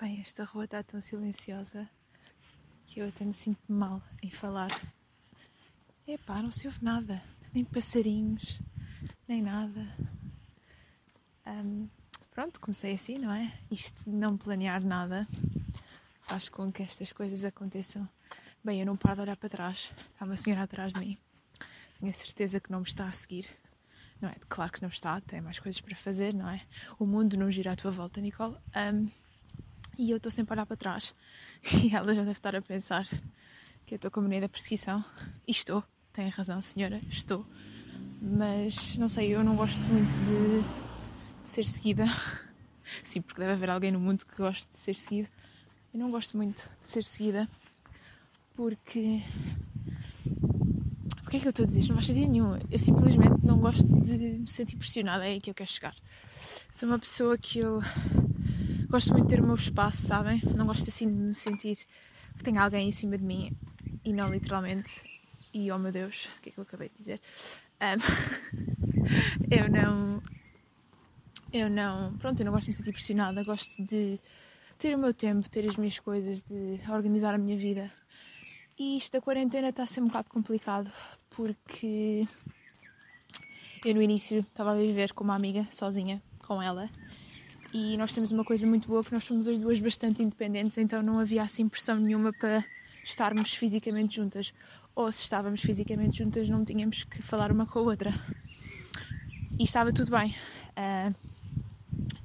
Bem, esta rua está tão silenciosa que eu até me sinto mal em falar. Epá, não se ouve nada, nem passarinhos, nem nada. Um, pronto, comecei assim, não é? Isto de não planear nada faz com que estas coisas aconteçam. Bem, eu não paro de olhar para trás. Está uma senhora atrás de mim. Tenho a certeza que não me está a seguir. Não é? Claro que não está, tem mais coisas para fazer, não é? O mundo não gira à tua volta, Nicole. Um, e eu estou sempre a olhar para trás. E ela já deve estar a pensar que eu estou com a mania da perseguição. E estou, tem razão, senhora, estou. Mas não sei, eu não gosto muito de, de ser seguida. Sim, porque deve haver alguém no mundo que goste de ser seguido. Eu não gosto muito de ser seguida porque. O que é que eu estou a dizer? Não faz sentido nenhum. Eu simplesmente não gosto de me sentir pressionada. É aí que eu quero chegar. Sou uma pessoa que eu gosto muito de ter o meu espaço, sabem? Não gosto assim de me sentir que tem alguém em cima de mim e não literalmente. E oh meu Deus, o que é que eu acabei de dizer? Um, eu não. Eu não. Pronto, eu não gosto de me sentir pressionada, gosto de ter o meu tempo, ter as minhas coisas, de organizar a minha vida. E isto da quarentena está a ser um bocado complicado porque eu no início estava a viver com uma amiga, sozinha, com ela, e nós temos uma coisa muito boa que nós somos as duas bastante independentes, então não havia assim pressão nenhuma para estarmos fisicamente juntas. Ou se estávamos fisicamente juntas, não tínhamos que falar uma com a outra. E estava tudo bem. Uh,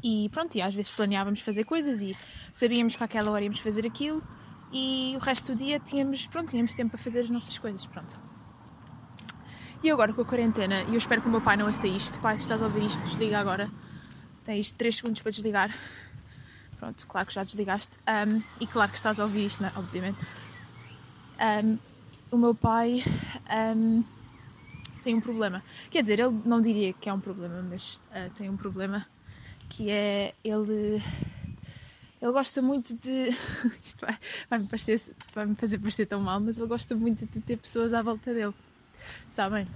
e pronto, e às vezes planeávamos fazer coisas e sabíamos que àquela hora íamos fazer aquilo e o resto do dia tínhamos, pronto, tínhamos tempo para fazer as nossas coisas, pronto. E agora com a quarentena, e eu espero que o meu pai não ouça isto, pai, se estás a ouvir isto, desliga agora Tens 3 segundos para desligar. Pronto, claro que já desligaste. Um, e claro que estás a ouvir isto, né? obviamente. Um, o meu pai um, tem um problema. Quer dizer, ele não diria que é um problema, mas uh, tem um problema que é ele. Ele gosta muito de. Isto vai, vai, me parecer, vai me fazer parecer tão mal, mas ele gosta muito de ter pessoas à volta dele. Sabem?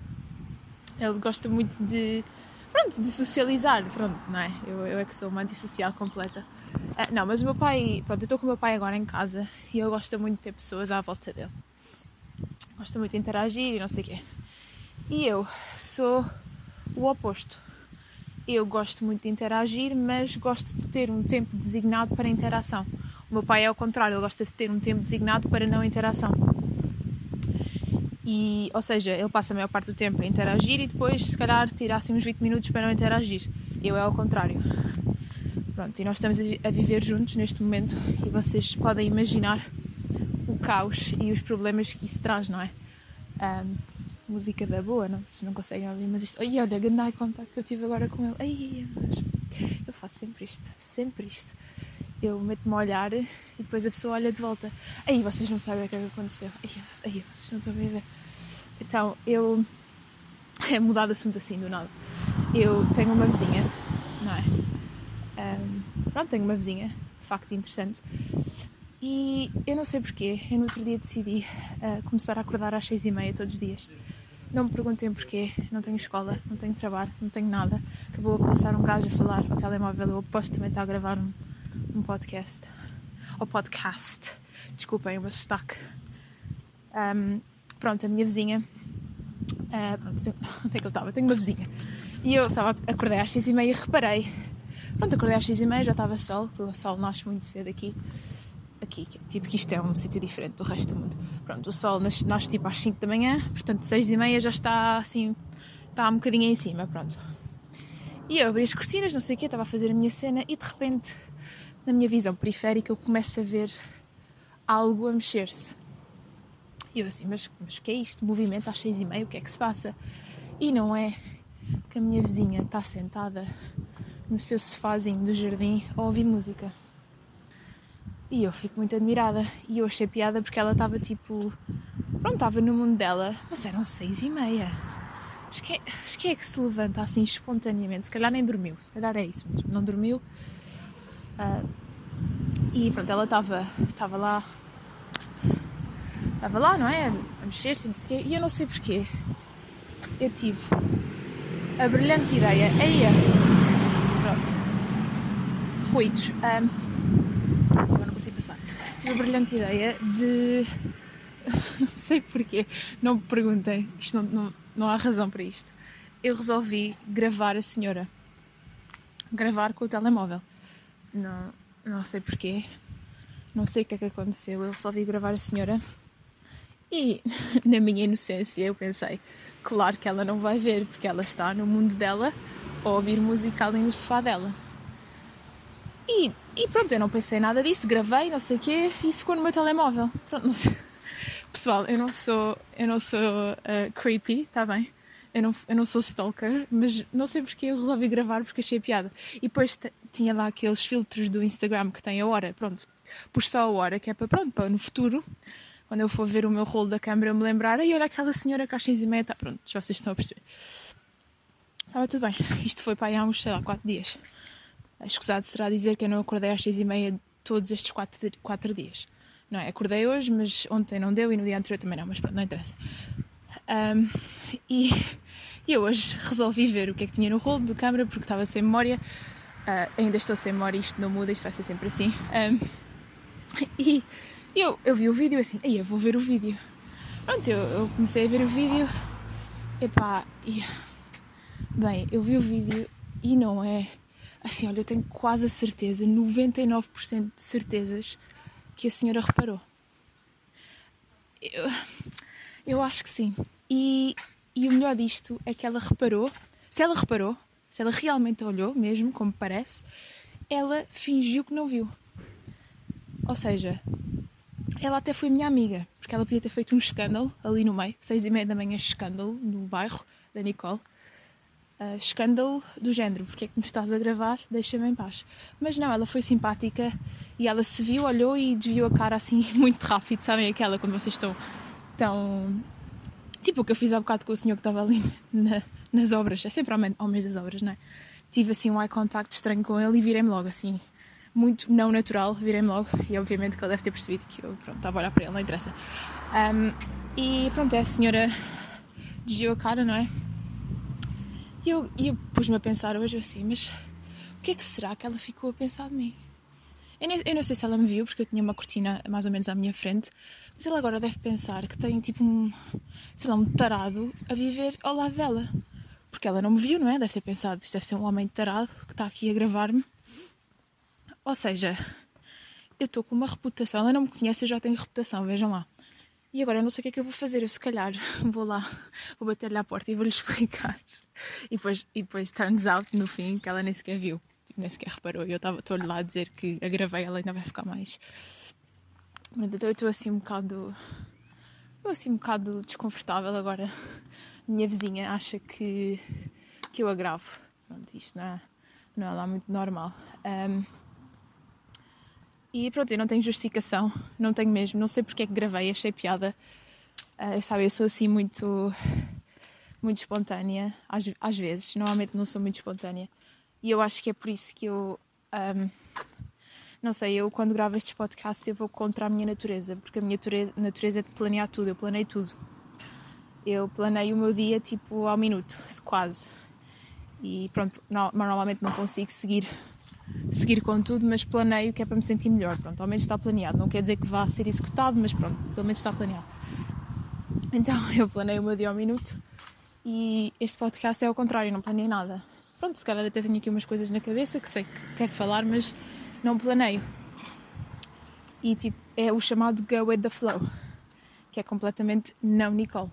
Ele gosta muito de pronto, de socializar, pronto, não é? Eu, eu é que sou uma antissocial completa. Uh, não, mas o meu pai, pronto, eu estou com o meu pai agora em casa e ele gosta muito de ter pessoas à volta dele. Gosta muito de interagir e não sei o quê. E eu sou o oposto. Eu gosto muito de interagir, mas gosto de ter um tempo designado para interação. O meu pai é ao contrário, ele gosta de ter um tempo designado para não interação. E, ou seja, ele passa a maior parte do tempo a interagir e depois, se calhar, tira assim uns 20 minutos para não interagir. Eu é ao contrário. Pronto, e nós estamos a viver juntos neste momento e vocês podem imaginar o caos e os problemas que isso traz, não é? Um, música da boa, não? Vocês não conseguem ouvir, mas isto. Ai, olha, grande eye contact que eu tive agora com ele. Ai, eu faço sempre isto, sempre isto. Eu meto-me a olhar e depois a pessoa olha de volta. Aí vocês não sabem o que é que aconteceu. Aí, vocês não estão a ver. Então, eu. É mudar de assunto assim do nada. Eu tenho uma vizinha, não é? Um, pronto, tenho uma vizinha, facto interessante. E eu não sei porquê, eu no outro dia decidi uh, começar a acordar às seis e meia todos os dias. Não me perguntem porquê, não tenho escola, não tenho trabalho, não tenho nada. Acabou a passar um gajo a falar ao telemóvel, eu aposto também está a gravar um, um podcast. Ou podcast, desculpem o meu sotaque. Um, pronto, a minha vizinha Uh, pronto, tenho, onde é que eu estava? Tenho uma vizinha. E eu estava, acordei às seis e meia e reparei. Pronto, acordei às seis e meia, já estava sol, porque o sol nasce muito cedo aqui. Aqui, tipo que isto é um sítio diferente do resto do mundo. Pronto, o sol nasce, nasce tipo às 5 da manhã, portanto seis e meia já está assim, está um bocadinho em cima, pronto. E eu abri as cortinas, não sei o quê, estava a fazer a minha cena e de repente, na minha visão periférica, eu começo a ver algo a mexer-se. E eu assim, mas, mas que é isto? Movimento às seis e meia, o que é que se passa? E não é que a minha vizinha está sentada no seu sofazinho do jardim a ouvir música. E eu fico muito admirada. E eu achei piada porque ela estava tipo. Pronto, estava no mundo dela, mas eram seis e meia. Mas quem, mas quem é que se levanta assim espontaneamente? Se calhar nem dormiu, se calhar é isso mesmo, não dormiu. Uh, e pronto, ela estava lá estava lá, não é? A mexer-se, não sei o quê. E eu não sei porquê. Eu tive a brilhante ideia. Eia! Pronto. Ruídos. Um, consigo passar. Tive a brilhante ideia de. não sei porquê, não me perguntem, isto não, não, não há razão para isto. Eu resolvi gravar a senhora. Gravar com o telemóvel. Não, não sei porquê, não sei o que é que aconteceu. Eu resolvi gravar a senhora e, na minha inocência, eu pensei: claro que ela não vai ver, porque ela está no mundo dela a ouvir música ali no sofá dela. E, e pronto, eu não pensei nada disso, gravei, não sei o quê, e ficou no meu telemóvel. Pronto. Pessoal, eu não sou, eu não sou uh, creepy, está bem? Eu não, eu não sou stalker, mas não sei porque eu resolvi gravar porque achei piada. E depois tinha lá aqueles filtros do Instagram que tem a hora, pronto. Pus só a hora, que é para, pronto, para no futuro, quando eu for ver o meu rolo da câmera, eu me lembrar, e olha aquela senhora que às seis e meia está, pronto, já vocês estão a perceber. Estava tudo bem. Isto foi para aí há uns, sei lá, quatro dias. Escusado será dizer que eu não acordei às seis e meia todos estes quatro, quatro dias. Não é? Acordei hoje, mas ontem não deu e no dia anterior também não, mas pronto, não interessa. Um, e, e, eu hoje resolvi ver o que é que tinha no rolo de câmera porque estava sem memória. Uh, ainda estou sem memória, isto não muda, isto vai ser sempre assim. Um, e eu, eu vi o vídeo assim, aí eu vou ver o vídeo. Pronto, eu, eu comecei a ver o vídeo. Epá, e Bem, eu vi o vídeo e não é. Assim, olha, eu tenho quase a certeza, 99% de certezas, que a senhora reparou. Eu, eu acho que sim. E, e o melhor disto é que ela reparou. Se ela reparou, se ela realmente olhou, mesmo, como parece, ela fingiu que não viu. Ou seja, ela até foi minha amiga, porque ela podia ter feito um escândalo ali no meio, seis e meia da manhã, escândalo no bairro da Nicole uh, escândalo do género, porque é que me estás a gravar, deixa-me em paz. Mas não, ela foi simpática e ela se viu, olhou e desviou a cara assim muito rápido, sabem aquela quando vocês estão tão... Tipo o que eu fiz há bocado com o senhor que estava ali na, nas obras, é sempre ao mês das obras, não é? Tive assim um eye contact estranho com ele e virei-me logo assim, muito não natural, virei-me logo e obviamente que ele deve ter percebido que eu pronto, estava a olhar para ele, não interessa. Um, e pronto, é a senhora desviou a cara, não é? E eu, eu pus-me a pensar hoje assim, mas o que é que será que ela ficou a pensar de mim? Eu, nem, eu não sei se ela me viu, porque eu tinha uma cortina mais ou menos à minha frente, mas ela agora deve pensar que tem tipo um, sei lá, um tarado a viver ao lado dela. Porque ela não me viu, não é? Deve ter pensado, isto deve ser um homem tarado que está aqui a gravar-me. Ou seja, eu estou com uma reputação, ela não me conhece, eu já tenho reputação, vejam lá. E agora eu não sei o que é que eu vou fazer. Eu se calhar vou lá, vou bater-lhe à porta e vou-lhe explicar. E depois, e depois turns out no fim que ela nem sequer viu, nem sequer reparou. E eu estou-lhe lá a dizer que a gravei, ela ainda vai ficar mais. Então eu estou assim um bocado. Estou assim um bocado desconfortável agora. Minha vizinha acha que, que eu agravo. Pronto, isto não é, não é lá muito normal. Um, e pronto, eu não tenho justificação, não tenho mesmo, não sei porque é que gravei, achei piada. Uh, sabe, eu sou assim muito, muito espontânea, às, às vezes, normalmente não sou muito espontânea. E eu acho que é por isso que eu, um, não sei, eu quando gravo estes podcasts eu vou contra a minha natureza, porque a minha natureza, é de planear tudo, eu planei tudo. Eu planeio o meu dia tipo ao minuto, quase. E pronto, normalmente não consigo seguir seguir com tudo, mas planeio que é para me sentir melhor. Pronto, ao menos está planeado. Não quer dizer que vá ser executado, mas pronto, pelo menos está planeado. Então eu planeio o meu dia ao minuto e este podcast é ao contrário, não planei nada. Pronto, se calhar até tenho aqui umas coisas na cabeça que sei que quero falar, mas não planeio. E tipo, é o chamado Go with the Flow, que é completamente não Nicole.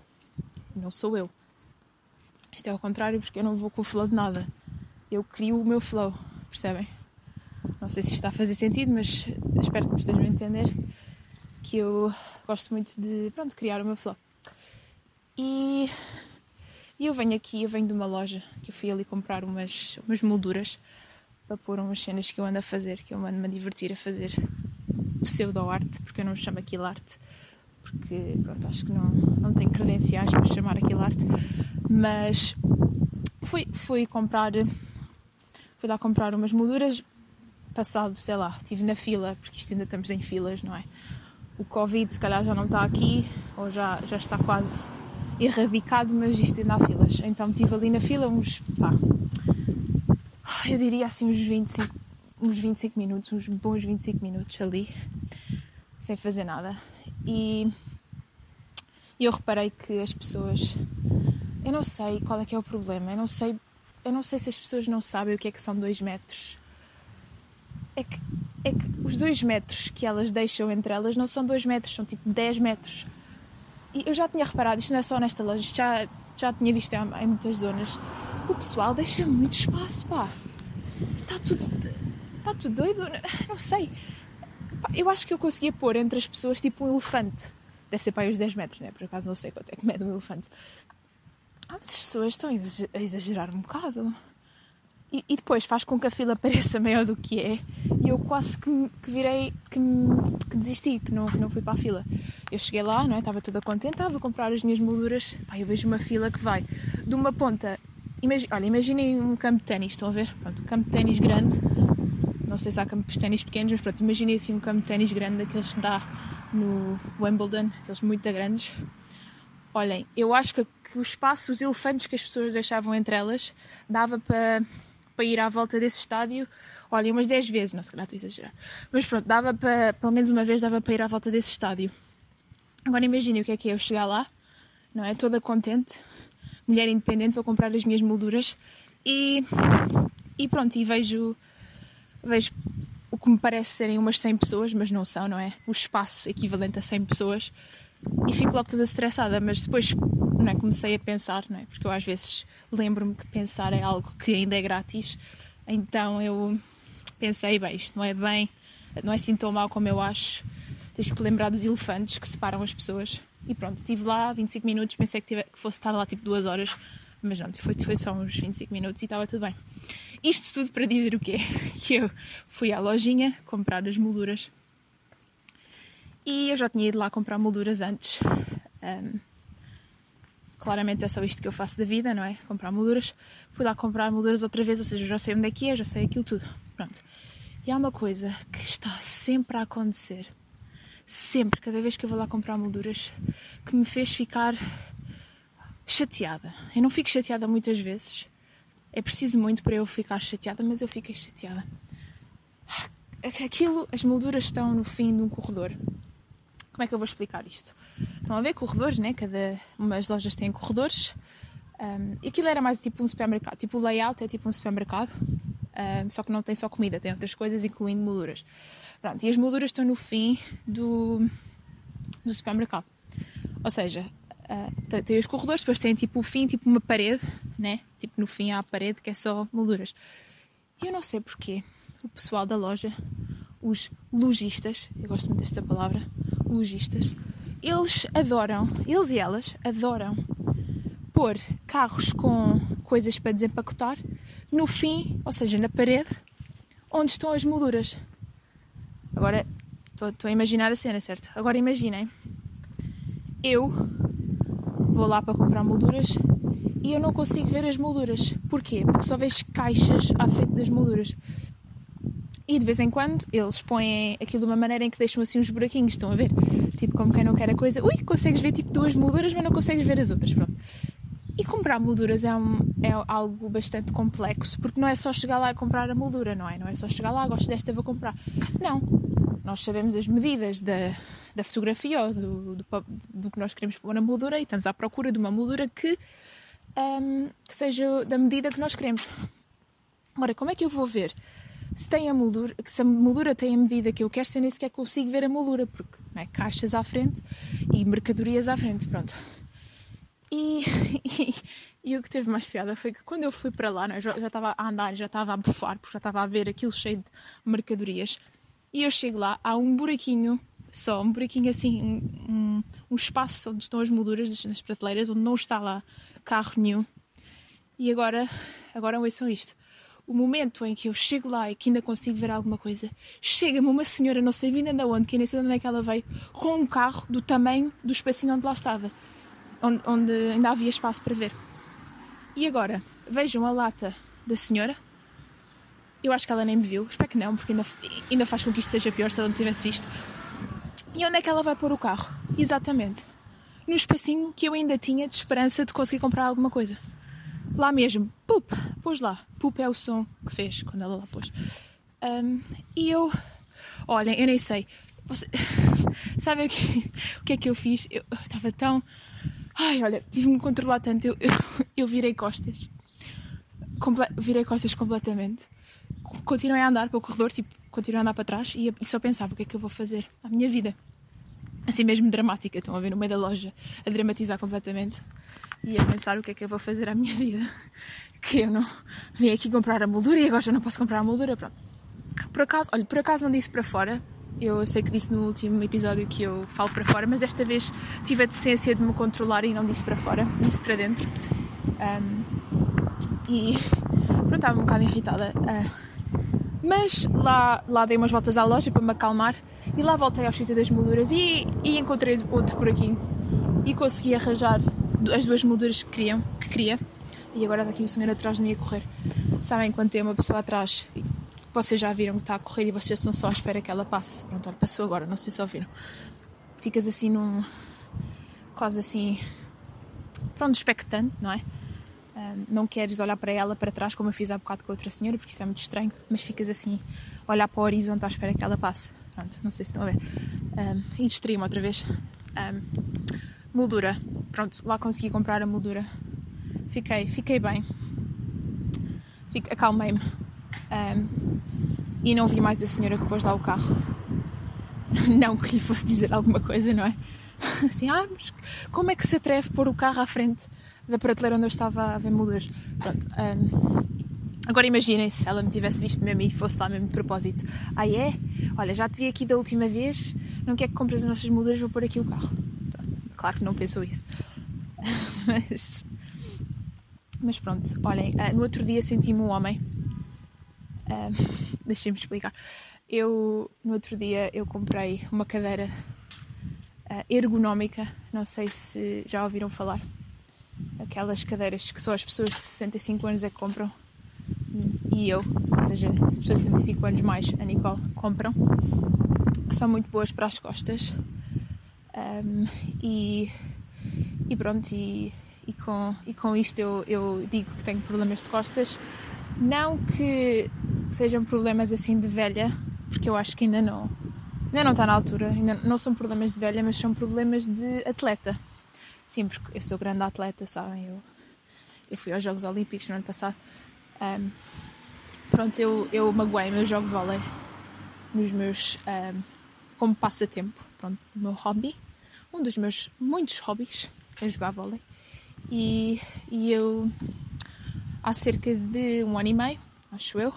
Não sou eu. Isto é ao contrário porque eu não vou com o flow de nada. Eu crio o meu flow, percebem? Não sei se isto está a fazer sentido, mas espero que me estejam a entender que eu gosto muito de pronto, criar o meu flow. E, e eu venho aqui, eu venho de uma loja que eu fui ali comprar umas, umas molduras para pôr umas cenas que eu ando a fazer, que eu ando-me a divertir a fazer pseudo-arte, porque eu não chamo aquilo arte, porque pronto, acho que não, não tenho credenciais para chamar aquilo arte, mas fui, fui comprar fui lá comprar umas molduras passado, sei lá, estive na fila, porque isto ainda estamos em filas, não é? O Covid se calhar já não está aqui, ou já, já está quase erradicado, mas isto ainda há filas. Então estive ali na fila uns, pá, eu diria assim uns 25, uns 25 minutos, uns bons 25 minutos ali, sem fazer nada. E eu reparei que as pessoas. Eu não sei qual é que é o problema, eu não sei, eu não sei se as pessoas não sabem o que é que são 2 metros. É que, é que os 2 metros que elas deixam entre elas não são 2 metros, são tipo 10 metros. Eu já tinha reparado, isto não é só nesta loja, isto já, já tinha visto em, em muitas zonas. O pessoal deixa muito espaço, pá. Está tudo. Está tudo doido? Não sei. Eu acho que eu conseguia pôr entre as pessoas tipo um elefante. Deve ser para aí os 10 metros, né? Por acaso não sei quanto é que mede um elefante. Ah, mas as pessoas estão a exagerar um bocado. E, e, depois faz com que a fila pareça maior do que é. E eu quase que, que virei, que, que, desisti, que não, que não fui para a fila. Eu cheguei lá, não é? estava toda contente, estava a comprar as minhas molduras. Pá, eu vejo uma fila que vai de uma ponta. Olha, imaginem um campo de ténis, estão a ver? Pronto, um campo de ténis grande. Não sei se há campos de ténis pequenos, mas pronto, imaginem assim um campo de ténis grande, daqueles que dá no Wimbledon, aqueles muito grandes. Olhem, eu acho que, que o espaço, os elefantes que as pessoas deixavam entre elas, dava para para ir à volta desse estádio, olha, umas 10 vezes, não se calhar estou a exagerar, mas pronto, dava para, pelo menos uma vez dava para ir à volta desse estádio. Agora imagine o que é que é eu chegar lá, não é? Toda contente, mulher independente, vou comprar as minhas molduras e, e pronto, e vejo, vejo o que me parece serem umas 100 pessoas, mas não são, não é? O espaço equivalente a 100 pessoas e fico logo toda estressada, mas depois não é, comecei a pensar, não é? Porque eu às vezes lembro-me que pensar é algo que ainda é grátis, então eu pensei, bem, isto não é bem, não é assim tão mal como eu acho, tens que lembrar dos elefantes que separam as pessoas. E pronto, estive lá 25 minutos, pensei que, tive, que fosse estar lá tipo duas horas, mas não, foi, foi só uns 25 minutos e estava tudo bem. Isto tudo para dizer o quê? Que eu fui à lojinha comprar as molduras e eu já tinha ido lá comprar molduras antes. Um, claramente é só isto que eu faço da vida, não é? Comprar molduras. Fui lá comprar molduras outra vez, ou seja, já sei onde é que é, já sei aquilo tudo. Pronto. E há uma coisa que está sempre a acontecer, sempre, cada vez que eu vou lá comprar molduras, que me fez ficar chateada. Eu não fico chateada muitas vezes, é preciso muito para eu ficar chateada, mas eu fiquei chateada. Aquilo, as molduras estão no fim de um corredor como é que eu vou explicar isto? Estão a ver corredores, né? Cada umas lojas têm corredores. Um, aquilo era mais tipo um supermercado. Tipo o layout é tipo um supermercado, um, só que não tem só comida, tem outras coisas, incluindo molduras. Pronto, e as molduras estão no fim do, do supermercado. Ou seja, uh, tem, tem, os corredores, depois tem tipo o fim, tipo uma parede, né? Tipo no fim há a parede que é só molduras. E eu não sei porquê o pessoal da loja, os lojistas, eu gosto muito desta palavra, lojistas, eles adoram, eles e elas adoram pôr carros com coisas para desempacotar no fim, ou seja, na parede, onde estão as molduras. Agora, estou a imaginar a cena, certo? Agora imaginem, eu vou lá para comprar molduras e eu não consigo ver as molduras. Porquê? Porque só vejo caixas à frente das molduras. E de vez em quando eles põem aquilo de uma maneira em que deixam assim uns buraquinhos, estão a ver? Tipo, como quem não quer a coisa. Ui, consegues ver tipo duas molduras, mas não consegues ver as outras, pronto. E comprar molduras é, um, é algo bastante complexo, porque não é só chegar lá e comprar a moldura, não é? Não é só chegar lá, gosto desta, vou comprar. Não. Nós sabemos as medidas da, da fotografia ou do, do, do que nós queremos pôr na moldura e estamos à procura de uma moldura que, um, que seja da medida que nós queremos. Ora, como é que eu vou ver se tem a moldura, se a moldura tem a medida que eu quero, se eu nem sequer consigo ver a moldura, porque é? caixas à frente e mercadorias à frente, pronto. E, e, e, o que teve mais piada foi que quando eu fui para lá, é? já, estava a andar, já estava a bufar, porque já estava a ver aquilo cheio de mercadorias, e eu chego lá, há um buraquinho só, um buraquinho assim, um, um espaço onde estão as molduras das prateleiras, onde não está lá carro nenhum. E agora, agora ouçam isto o momento em que eu chego lá e que ainda consigo ver alguma coisa, chega-me uma senhora, não sei vinda de onde, que nem sei de onde é que ela veio, com um carro do tamanho do espacinho onde lá estava, onde, onde ainda havia espaço para ver. E agora, vejam a lata da senhora. Eu acho que ela nem me viu, espero que não, porque ainda, ainda faz com que isto seja pior se ela não tivesse visto. E onde é que ela vai pôr o carro? Exatamente. No espacinho que eu ainda tinha de esperança de conseguir comprar alguma coisa lá mesmo, pup, pôs lá. Pup é o som que fez quando ela lá pôs. Um, e eu, olhem, eu nem sei. Você... Sabem o que, o que é que eu fiz? Eu estava tão. Ai, olha, tive-me controlar tanto. Eu, eu, eu virei costas. Comple... Virei costas completamente. Continuei a andar pelo corredor, tipo, continuei a andar para trás e, e só pensava o que é que eu vou fazer à minha vida. Assim mesmo dramática, estão a ver no meio da loja, a dramatizar completamente e a pensar o que é que eu vou fazer à minha vida. Que eu não vim aqui comprar a moldura e agora já não posso comprar a moldura. Pronto. Por acaso, olha, por acaso não disse para fora. Eu sei que disse no último episódio que eu falo para fora, mas desta vez tive a decência de me controlar e não disse para fora, disse para dentro. Um, e pronto, estava um bocado irritada. Uh, mas lá, lá dei umas voltas à loja para me acalmar e lá voltei ao sítio das molduras e, e encontrei outro por aqui e consegui arranjar as duas molduras que, queriam, que queria. E agora está aqui o senhor atrás de mim a correr. Sabem quando tem uma pessoa atrás, vocês já viram que está a correr e vocês estão só à espera que ela passe. Pronto, olha, passou agora, não sei se ouviram. Ficas assim num. quase assim. pronto, expectante, não é? Não queres olhar para ela para trás como eu fiz há bocado com a outra senhora, porque isso é muito estranho, mas ficas assim, olhar para o horizonte à espera que ela passe. Pronto, não sei se estão a ver. Um, e distraí-me outra vez. Um, moldura. Pronto, lá consegui comprar a moldura. Fiquei, fiquei bem. Acalmei-me. Um, e não vi mais a senhora que pôs lá o carro. Não que lhe fosse dizer alguma coisa, não é? Assim, ah, mas como é que se atreve a pôr o carro à frente da prateleira onde eu estava a ver molduras? Pronto. Um, agora imaginem se ela me tivesse visto mesmo e fosse lá mesmo de propósito. Ah, é? Olha, já te vi aqui da última vez, não quer que compres as nossas molduras, vou pôr aqui o carro. Pronto. Claro que não pensou isso. mas, mas pronto, olhem, uh, no outro dia senti-me um homem. Deixem-me explicar. Eu, no outro dia, eu comprei uma cadeira uh, ergonómica, não sei se já ouviram falar. Aquelas cadeiras que só as pessoas de 65 anos é que compram. E eu, ou seja, as pessoas de 65 anos mais, a Nicole, compram. São muito boas para as costas. Um, e, e pronto, e, e, com, e com isto eu, eu digo que tenho problemas de costas. Não que sejam problemas assim de velha, porque eu acho que ainda não, ainda não está na altura, ainda não são problemas de velha, mas são problemas de atleta. Sim, porque eu sou grande atleta, sabem? Eu, eu fui aos Jogos Olímpicos no ano passado. Um, pronto, eu, eu magoei-me, eu jogo vôlei nos meus. Um, como passatempo, pronto, o meu hobby. Um dos meus muitos hobbies é jogar vôlei. E, e eu, há cerca de um ano e meio, acho eu,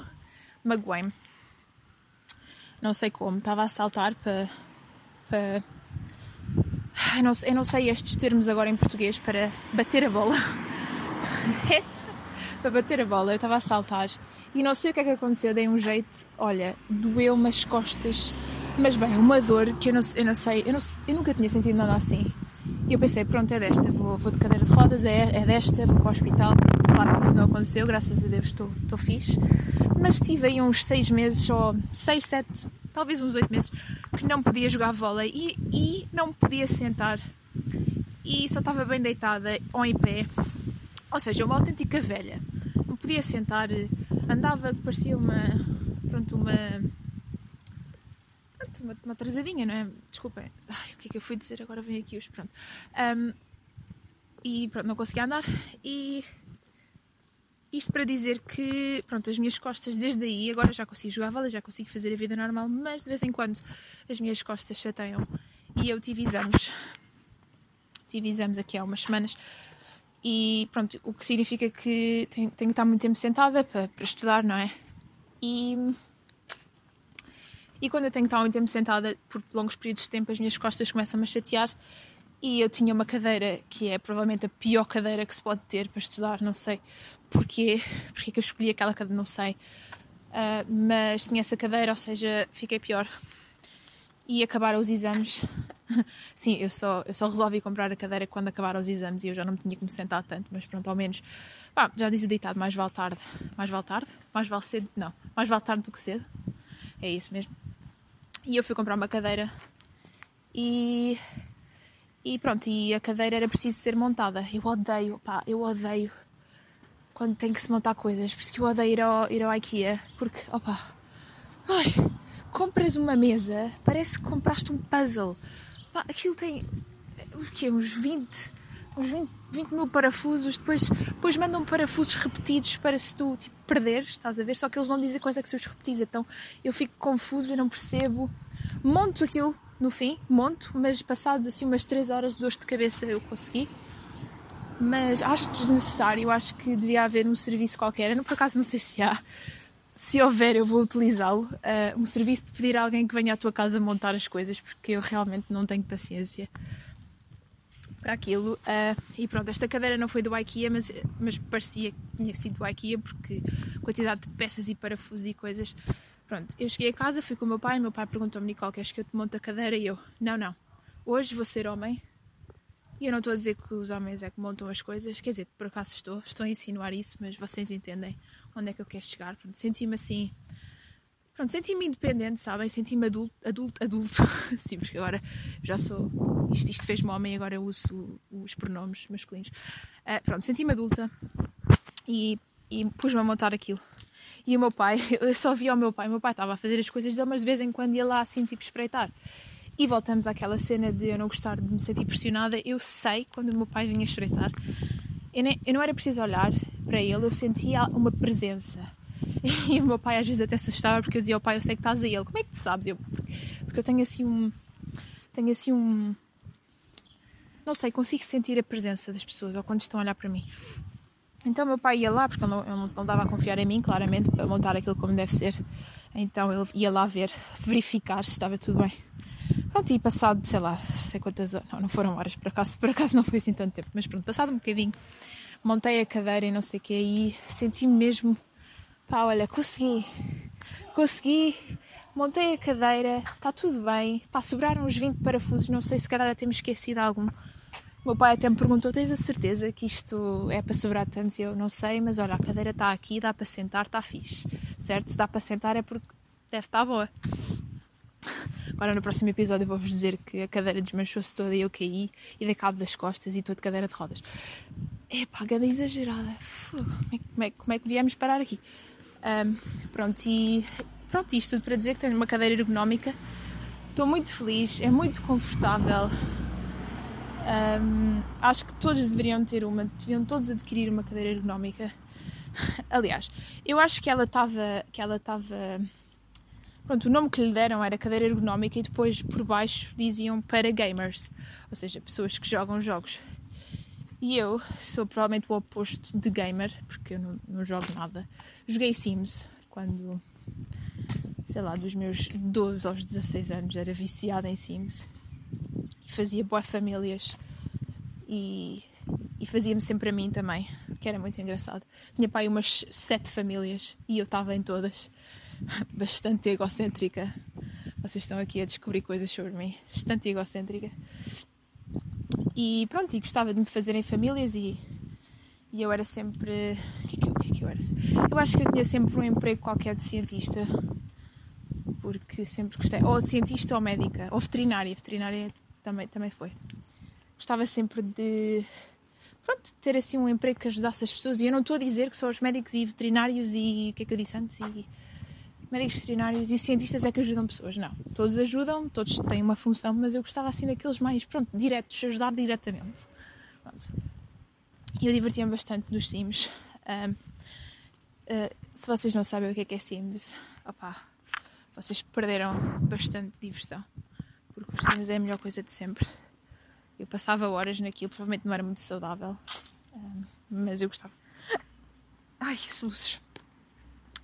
magoei-me. Não sei como, estava a saltar para. para eu não, eu não sei estes termos agora em português para bater a bola. Para bater a bola, eu estava a saltar e não sei o que é que aconteceu, dei um jeito, olha, doeu-me as costas, mas bem, uma dor que eu não, eu não sei, eu, não, eu nunca tinha sentido nada assim. E eu pensei, pronto, é desta, vou, vou de cadeira de rodas, é, é desta, vou para o hospital. Claro que isso não aconteceu, graças a Deus estou fixe. Mas tive aí uns seis meses, ou seis, sete, talvez uns oito meses, que não podia jogar vôlei e, e não podia sentar. E só estava bem deitada ou em pé. Ou seja, uma autêntica velha. Não podia sentar, andava, parecia uma. Pronto, uma uma, uma atrasadinha, não é? Desculpem. Ai, o que é que eu fui dizer? Agora vem aqui os. Pronto. Um, e pronto, não conseguia andar. E isto para dizer que, pronto, as minhas costas desde aí, agora já consigo jogar vôlei, já consigo fazer a vida normal, mas de vez em quando as minhas costas chateiam. E eu tive exames. Tive exames aqui há umas semanas. E pronto, o que significa que tenho, tenho que estar muito tempo sentada para, para estudar, não é? E e quando eu tenho que estar muito tempo sentada por longos períodos de tempo, as minhas costas começam a chatear. E eu tinha uma cadeira que é provavelmente a pior cadeira que se pode ter para estudar, não sei porquê, porque que eu escolhi aquela cadeira, não sei. Uh, mas tinha essa cadeira, ou seja, fiquei pior. E acabaram os exames. Sim, eu só, eu só resolvi comprar a cadeira quando acabaram os exames e eu já não me tinha me sentar tanto, mas pronto, ao menos. Ah, já diz o ditado: mais vale tarde. Mais vale tarde? Mais vale cedo? Não, mais vale tarde do que cedo. É isso mesmo. E eu fui comprar uma cadeira e, e pronto, e a cadeira era preciso ser montada. Eu odeio, pá, eu odeio quando tem que se montar coisas, por isso que eu odeio ir ao, ir ao IKEA, porque, opa, Ai, compras uma mesa, parece que compraste um puzzle. Pá, aquilo tem o quê? uns 20, uns 20, 20 mil parafusos, depois, depois mandam parafusos repetidos para se tu tipo, perderes, estás a ver? Só que eles não dizem quais é que são os repetidos, então eu fico confusa, não percebo. Monto aquilo no fim, monto, mas passados assim umas 3 horas de dor de cabeça eu consegui. Mas acho desnecessário, acho que devia haver um serviço qualquer, eu por acaso não sei se há, se houver, eu vou utilizá-lo. Uh, um serviço de pedir a alguém que venha à tua casa montar as coisas, porque eu realmente não tenho paciência para aquilo. Uh, e pronto, esta cadeira não foi do IKEA, mas, mas parecia que tinha sido do IKEA, porque quantidade de peças e parafusos e coisas. Pronto, eu cheguei a casa, fui com o meu pai, o meu pai perguntou-me, Nicole, queres que eu te monte a cadeira? E eu, não, não, hoje vou ser homem. E eu não estou a dizer que os homens é que montam as coisas, quer dizer, por acaso estou, estou a insinuar isso, mas vocês entendem onde é que eu quero chegar. Senti-me assim pronto, senti-me independente, sabem? Senti-me adulto, adulto, adulto. Sim, porque agora já sou. Isto, isto fez-me homem e agora eu uso os pronomes masculinos. Uh, pronto, senti-me adulta e, e pus-me a montar aquilo. E o meu pai, eu só via o meu pai, o meu pai estava a fazer as coisas dele, mas de vez em quando ia lá assim, tipo, espreitar. E voltamos àquela cena de eu não gostar de me sentir pressionada. Eu sei quando o meu pai vinha espreitar, eu, nem, eu não era preciso olhar para ele, eu sentia uma presença E o meu pai às vezes até se assustava porque eu dizia ao pai, eu sei que estás aí. Ele, como é que tu sabes? Eu, porque eu tenho assim um. Tenho assim um. Não sei, consigo sentir a presença das pessoas ou quando estão a olhar para mim. Então meu pai ia lá, porque ele não, ele não dava a confiar em mim, claramente, para montar aquilo como deve ser. Então ele ia lá ver, verificar se estava tudo bem. Pronto, e passado, sei lá, sei quantas horas, não, não foram horas, por acaso, por acaso não foi assim tanto tempo, mas pronto, passado um bocadinho, montei a cadeira e não sei o que, aí senti-me mesmo Pá, olha, consegui. Consegui. Montei a cadeira, está tudo bem. Pá, sobraram os 20 parafusos, não sei se calhar até me esqueci de algum. O meu pai até me perguntou: tens a certeza que isto é para sobrar tantos? Eu não sei, mas olha, a cadeira está aqui, dá para sentar, está fixe. Certo? Se dá para sentar é porque deve estar boa. Agora no próximo episódio vou-vos dizer que a cadeira desmanchou-se toda e eu caí e dei cabo das costas e estou de cadeira de rodas. Epá, ganda exagerada. Como é, como é que viemos parar aqui? Um, pronto, e pronto, isto tudo para dizer que tenho uma cadeira ergonómica. Estou muito feliz, é muito confortável. Um, acho que todos deveriam ter uma, deviam todos adquirir uma cadeira ergonómica. Aliás, eu acho que ela estava, que ela estava, pronto, o nome que lhe deram era cadeira ergonómica e depois por baixo diziam para gamers, ou seja, pessoas que jogam jogos. E eu sou provavelmente o oposto de gamer, porque eu não, não jogo nada. Joguei Sims quando, sei lá, dos meus 12 aos 16 anos, era viciada em Sims. Fazia boas famílias e, e fazia-me sempre a mim também, que era muito engraçado. Tinha pai umas sete famílias e eu estava em todas. Bastante egocêntrica. Vocês estão aqui a descobrir coisas sobre mim. Bastante egocêntrica. E pronto, e gostava de me fazer em famílias e, e eu era sempre. O que, é que, o que, é que eu era? Eu acho que eu tinha sempre um emprego qualquer de cientista, porque sempre gostei. Ou cientista ou médica, ou veterinária. Veterinária também, também foi. Gostava sempre de. Pronto, ter assim um emprego que ajudasse as pessoas. E eu não estou a dizer que só os médicos e veterinários e. O que é que eu disse antes? E médicos veterinários e cientistas é que ajudam pessoas. Não, todos ajudam, todos têm uma função, mas eu gostava assim daqueles mais, pronto, diretos, ajudar diretamente. Pronto. Eu divertia-me bastante nos Sims. Um, uh, ah, se vocês não sabem o que é, que é Sims, opá, vocês perderam bastante diversão. Porque os é a melhor coisa de sempre. Eu passava horas naquilo, provavelmente não era muito saudável, mas eu gostava. Ai, luzes.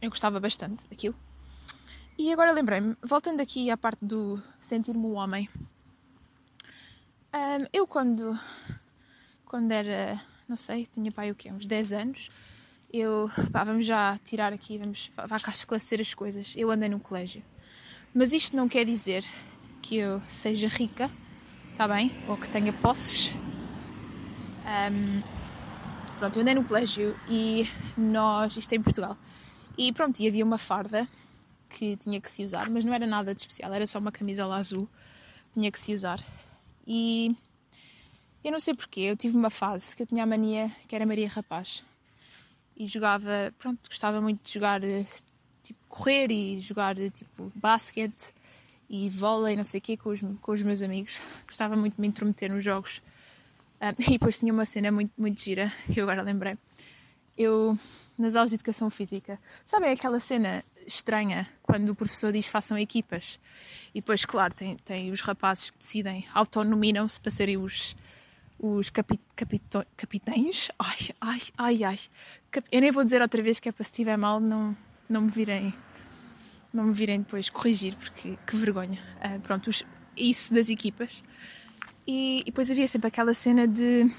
Eu gostava bastante daquilo. E agora lembrei-me, voltando aqui à parte do sentir-me um homem. Um, eu quando, quando era, não sei, tinha pai o quê? Uns 10 anos, eu, pá, vamos já tirar aqui, vamos, vá cá esclarecer as coisas. Eu andei no colégio. Mas isto não quer dizer que eu seja rica, está bem? Ou que tenha posses. Um, pronto, eu andei no colégio e nós, isto é em Portugal, e pronto, e havia uma farda que tinha que se usar, mas não era nada de especial, era só uma camisola azul, tinha que se usar. E eu não sei porquê, eu tive uma fase que eu tinha a mania que era Maria Rapaz e jogava, pronto, gostava muito de jogar eh, tipo, correr e jogar tipo basquete e vôlei, não sei o quê, com os, com os meus amigos. Gostava muito de me intrometer nos jogos. Um, e depois tinha uma cena muito, muito gira, que eu agora lembrei. Eu, nas aulas de educação física, sabem aquela cena estranha quando o professor diz façam equipas? E depois, claro, tem, tem os rapazes que decidem, autonominam-se para serem os, os capi, capito, capitães. Ai, ai, ai, ai. Eu nem vou dizer outra vez que é para se estiver mal não, não me virem não me virem depois corrigir, porque que vergonha. Uh, pronto, os, isso das equipas. E, e, depois havia sempre aquela cena de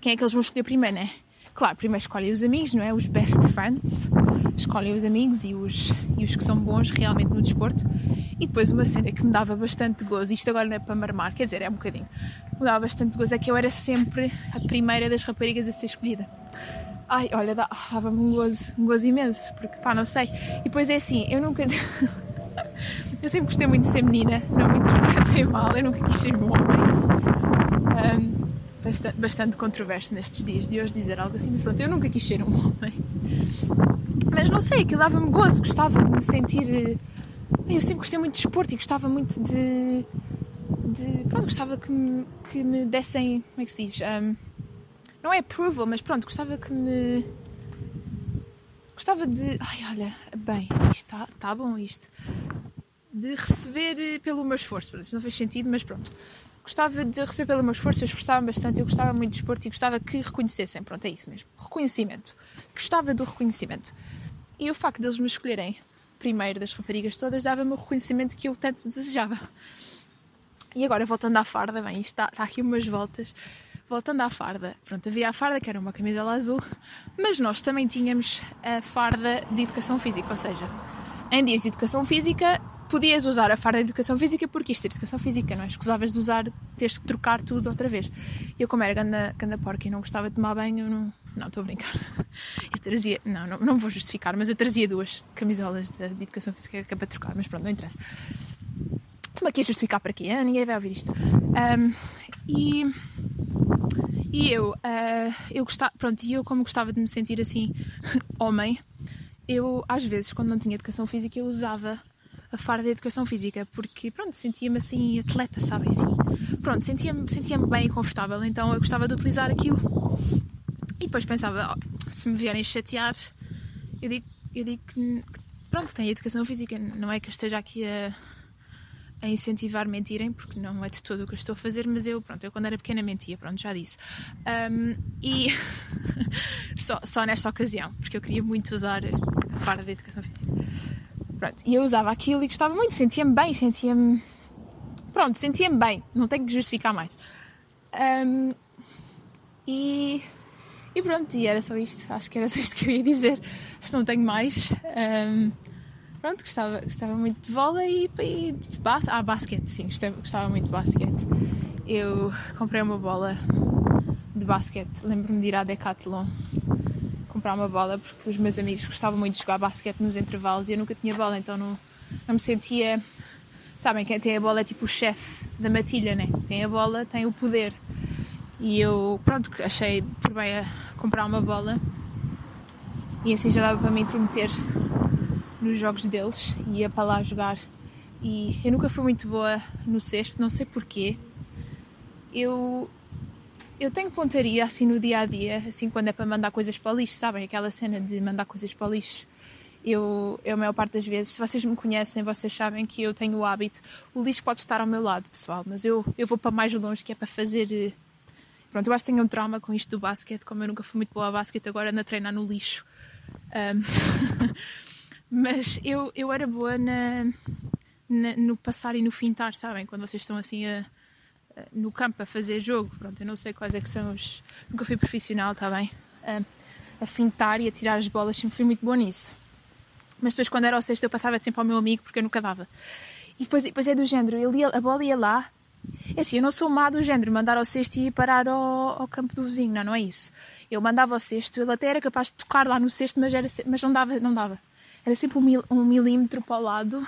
quem é que eles vão escolher primeiro, né? Claro, primeiro escolhem os amigos, não é? Os best friends. Escolhem os amigos e os, e os que são bons realmente no desporto. E depois uma cena que me dava bastante gozo, isto agora não é para marmar, quer dizer, é um bocadinho. Me dava bastante gozo, é que eu era sempre a primeira das raparigas a ser escolhida. Ai, olha, dava-me um gozo, um gozo imenso, porque pá, não sei. E depois é assim, eu nunca. eu sempre gostei muito de ser menina, não me interpretem mal, eu nunca quis ser um homem. Um, bastante, bastante controverso nestes dias de hoje dizer algo assim, mas pronto, eu nunca quis ser um homem. Mas não sei, aquilo dava-me gozo, gostava de me sentir. Eh, eu sempre gostei muito de esporte e gostava muito de. de pronto, gostava que me, que me dessem. Como é que se diz? Um, não é approval, mas pronto, gostava que me. Gostava de. Ai, olha, bem, está tá bom, isto. De receber pelo meu esforço. Isto não fez sentido, mas pronto. Gostava de receber pelo meu esforço, eu esforçava-me bastante, eu gostava muito de esporte e gostava que reconhecessem. Pronto, é isso mesmo. Reconhecimento. Gostava do reconhecimento. E o facto deles me escolherem primeiro das raparigas todas dava-me o reconhecimento que eu tanto desejava. E agora, voltando à farda, bem, isto está, está aqui umas voltas voltando à farda, pronto, havia a farda que era uma camisola azul, mas nós também tínhamos a farda de educação física, ou seja, em dias de educação física podias usar a farda de educação física porque isto é educação física, não é? Escusavas de usar, teres que trocar tudo outra vez. E eu, como era ganda, ganda porca e não gostava de tomar banho, não. Não, estou a brincar. Eu trazia. Não, não, não vou justificar, mas eu trazia duas camisolas de, de educação física que é para trocar, mas pronto, não interessa. Estou-me aqui a justificar para quê? Ah, ninguém vai ouvir isto. Um, e e eu, uh, eu gostava, pronto, e eu como gostava de me sentir assim, homem, eu às vezes, quando não tinha educação física, eu usava a farda de educação física, porque pronto, sentia-me assim atleta, sabem assim. Pronto, sentia-me sentia bem e confortável, então eu gostava de utilizar aquilo. E depois pensava, oh, se me vierem chatear, eu digo, eu digo que, pronto, tenho educação física, não é que eu esteja aqui a a incentivar mentirem, porque não é de todo o que eu estou a fazer, mas eu, pronto, eu quando era pequena mentia, pronto, já disse. Um, e só, só nesta ocasião, porque eu queria muito usar a farda de educação física. Pronto, e eu usava aquilo e gostava muito, sentia-me bem, sentia-me. Pronto, sentia-me bem, não tenho que justificar mais. Um, e, e pronto, e era só isto, acho que era só isto que eu ia dizer. Acho que não tenho mais. Um, pronto, gostava, gostava muito de vôlei e, de bas ah, basquete, sim, gostava, gostava muito de basquete. Eu comprei uma bola de basquete, lembro-me de ir à Decathlon comprar uma bola porque os meus amigos gostavam muito de jogar basquete nos intervalos e eu nunca tinha bola, então não, não me sentia. Sabem, quem tem a bola é tipo o chefe da matilha, né? Tem a bola, tem o poder. E eu, pronto, achei por bem comprar uma bola e assim já dava para me intrometer nos jogos deles ia para lá jogar. E eu nunca fui muito boa no cesto, não sei porquê. Eu eu tenho pontaria assim no dia a dia, assim quando é para mandar coisas para o lixo, sabem? Aquela cena de mandar coisas para o lixo. Eu, eu, a maior parte das vezes, se vocês me conhecem, vocês sabem que eu tenho o hábito. O lixo pode estar ao meu lado, pessoal, mas eu, eu vou para mais longe, que é para fazer. Eh, pronto, eu acho que tenho um trauma com isto do basquete, como eu nunca fui muito boa a basquete, agora ando a treinar no lixo. Um... Mas eu, eu era boa na, na, no passar e no fintar, sabem? Quando vocês estão assim a, a, no campo a fazer jogo. Pronto, eu não sei quais é que são os. Nunca fui profissional, está bem? A, a fintar e a tirar as bolas, sempre fui muito boa nisso. Mas depois, quando era o sexto, eu passava sempre ao meu amigo porque eu nunca dava. E depois, depois é do género, ele ia, a bola ia lá. É assim, eu não sou má do género, mandar ao cesto e ir parar ao, ao campo do vizinho, não, não é isso. Eu mandava ao cesto, ele até era capaz de tocar lá no cesto, mas, era, mas não dava, não dava era sempre um, mil, um milímetro para o lado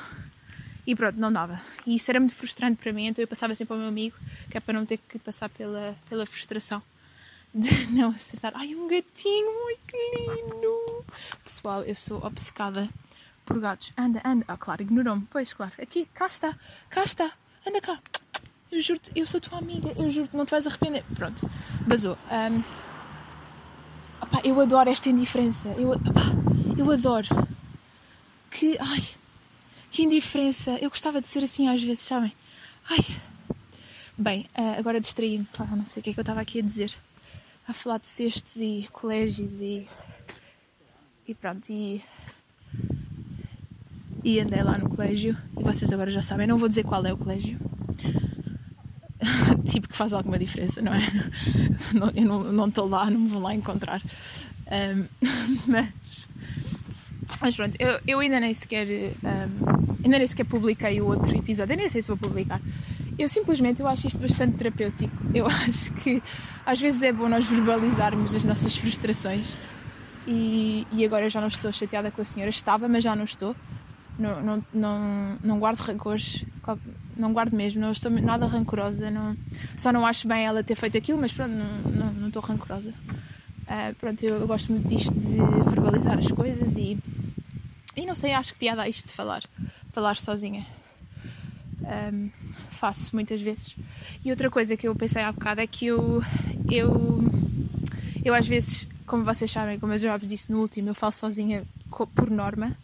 e pronto, não dava. E isso era muito frustrante para mim, então eu passava sempre ao meu amigo, que é para não ter que passar pela, pela frustração de não acertar. Ai, um gatinho, ai que lindo! Pessoal, eu sou obcecada por gatos. Anda, anda. Ah, claro, ignorou-me. Pois, claro. Aqui, cá está, cá está. Anda cá. Eu juro-te, eu sou tua amiga. Eu juro-te, não te vais arrepender. Pronto, basou. Um, eu adoro esta indiferença. Eu, eu adoro. Que, ai, que indiferença. Eu gostava de ser assim às vezes, sabem? Ai. Bem, uh, agora distraí-me. Ah, não sei o que é que eu estava aqui a dizer. A falar de cestos e colégios e. E pronto, e. E andei lá no colégio. E vocês agora já sabem, não vou dizer qual é o colégio. tipo que faz alguma diferença, não é? eu não estou lá, não me vou lá encontrar. Um, mas. Mas pronto, eu, eu ainda nem sequer. Um, ainda nem sequer publiquei o outro episódio. Eu nem sei se vou publicar. Eu simplesmente eu acho isto bastante terapêutico. Eu acho que às vezes é bom nós verbalizarmos as nossas frustrações. E, e agora eu já não estou chateada com a senhora. Estava, mas já não estou. Não, não, não, não guardo rancores, não guardo mesmo, não estou nada rancorosa. Não, só não acho bem ela ter feito aquilo, mas pronto, não, não, não estou rancorosa. Uh, pronto, eu, eu, gosto muito disto de verbalizar as coisas e, e não sei, acho que piada é isto de falar, falar sozinha. Um, faço muitas vezes. E outra coisa que eu pensei há bocado é que eu, eu, eu às vezes, como vocês sabem, como eu já vos disse no último, eu falo sozinha por norma,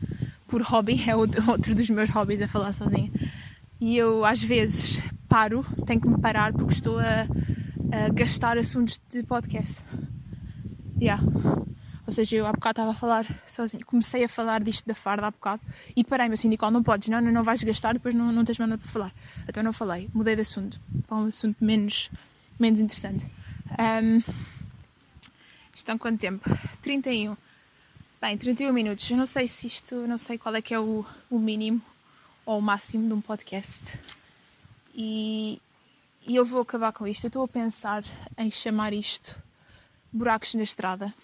por hobby, é outro, outro dos meus hobbies é falar sozinha. E eu às vezes paro, tenho que me parar porque estou a, a gastar assuntos de podcast. Yeah. Ou seja, eu há bocado estava a falar sozinho, comecei a falar disto da farda há bocado e parei, meu sindical, não podes, não, não, vais gastar, depois não, não tens nada para falar. Então não falei, mudei de assunto para um assunto menos, menos interessante. Um, estão quanto tempo? 31. Bem, 31 minutos. Eu não sei se isto, não sei qual é que é o, o mínimo ou o máximo de um podcast. E, e eu vou acabar com isto. Eu estou a pensar em chamar isto Buracos na Estrada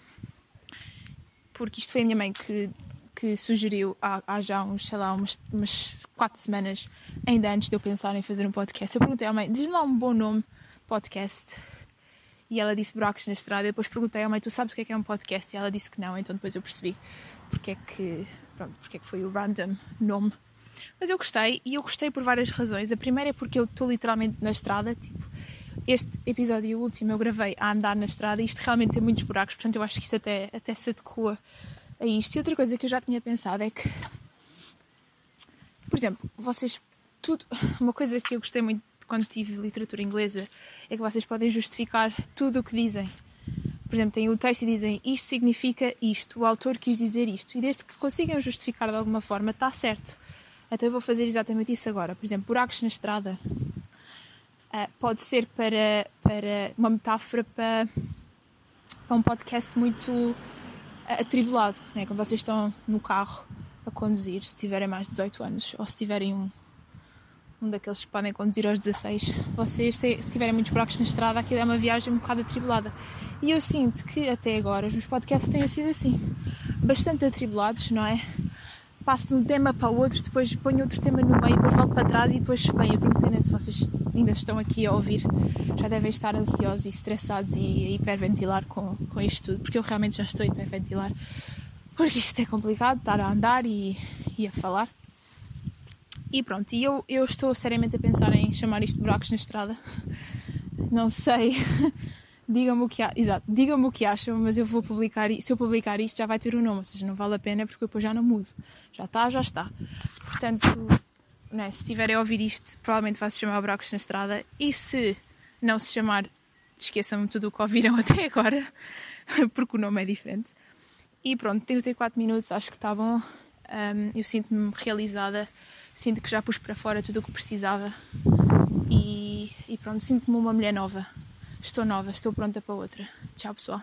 porque isto foi a minha mãe que, que sugeriu há, há já uns, sei lá, umas, umas quatro semanas, ainda antes de eu pensar em fazer um podcast. Eu perguntei à mãe, diz-me lá um bom nome podcast. E ela disse Buracos na Estrada. Eu depois perguntei à mãe, tu sabes o que é que é um podcast? E ela disse que não, então depois eu percebi porque é que, pronto, porque é que foi o random nome. Mas eu gostei, e eu gostei por várias razões. A primeira é porque eu estou literalmente na estrada, tipo, este episódio último eu gravei a andar na estrada e isto realmente tem muitos buracos, portanto eu acho que isto até, até se adequa a isto. E outra coisa que eu já tinha pensado é que, por exemplo, vocês, tudo, uma coisa que eu gostei muito quando tive literatura inglesa é que vocês podem justificar tudo o que dizem. Por exemplo, tem o texto e dizem isto significa isto, o autor quis dizer isto, e desde que consigam justificar de alguma forma, está certo. Então eu vou fazer exatamente isso agora. Por exemplo, buracos na estrada. Uh, pode ser para, para uma metáfora para, para um podcast muito uh, atribulado, né? quando vocês estão no carro a conduzir, se tiverem mais de 18 anos, ou se tiverem um, um daqueles que podem conduzir aos 16, vocês, se tiverem muitos buracos na estrada, aquilo é uma viagem um bocado atribulada. E eu sinto que até agora os meus podcasts têm sido assim, bastante atribulados, não é? passo de um tema para o outro, depois ponho outro tema no meio, depois volto para trás e depois, bem, eu tenho pena se vocês ainda estão aqui a ouvir, já devem estar ansiosos e estressados e a hiperventilar com, com isto tudo, porque eu realmente já estou a hiperventilar, porque isto é complicado, estar a andar e, e a falar. E pronto, e eu, eu estou seriamente a pensar em chamar isto de buracos na estrada. Não sei digam-me o que exato, digam-me o que acham, mas eu vou publicar, se eu publicar isto já vai ter um nome, ou seja, não vale a pena porque depois já não mudo. Já está, já está. Portanto, né, se estiverem a ouvir isto, provavelmente vai se chamar Buracos na Estrada. E se não se chamar, esqueçam-me tudo o que ouviram até agora, porque o nome é diferente. E pronto, 34 minutos, acho que está bom. Um, eu sinto-me realizada, sinto que já pus para fora tudo o que precisava. E, e pronto, sinto-me uma mulher nova. Estou nova, estou pronta para outra. Tchau, pessoal.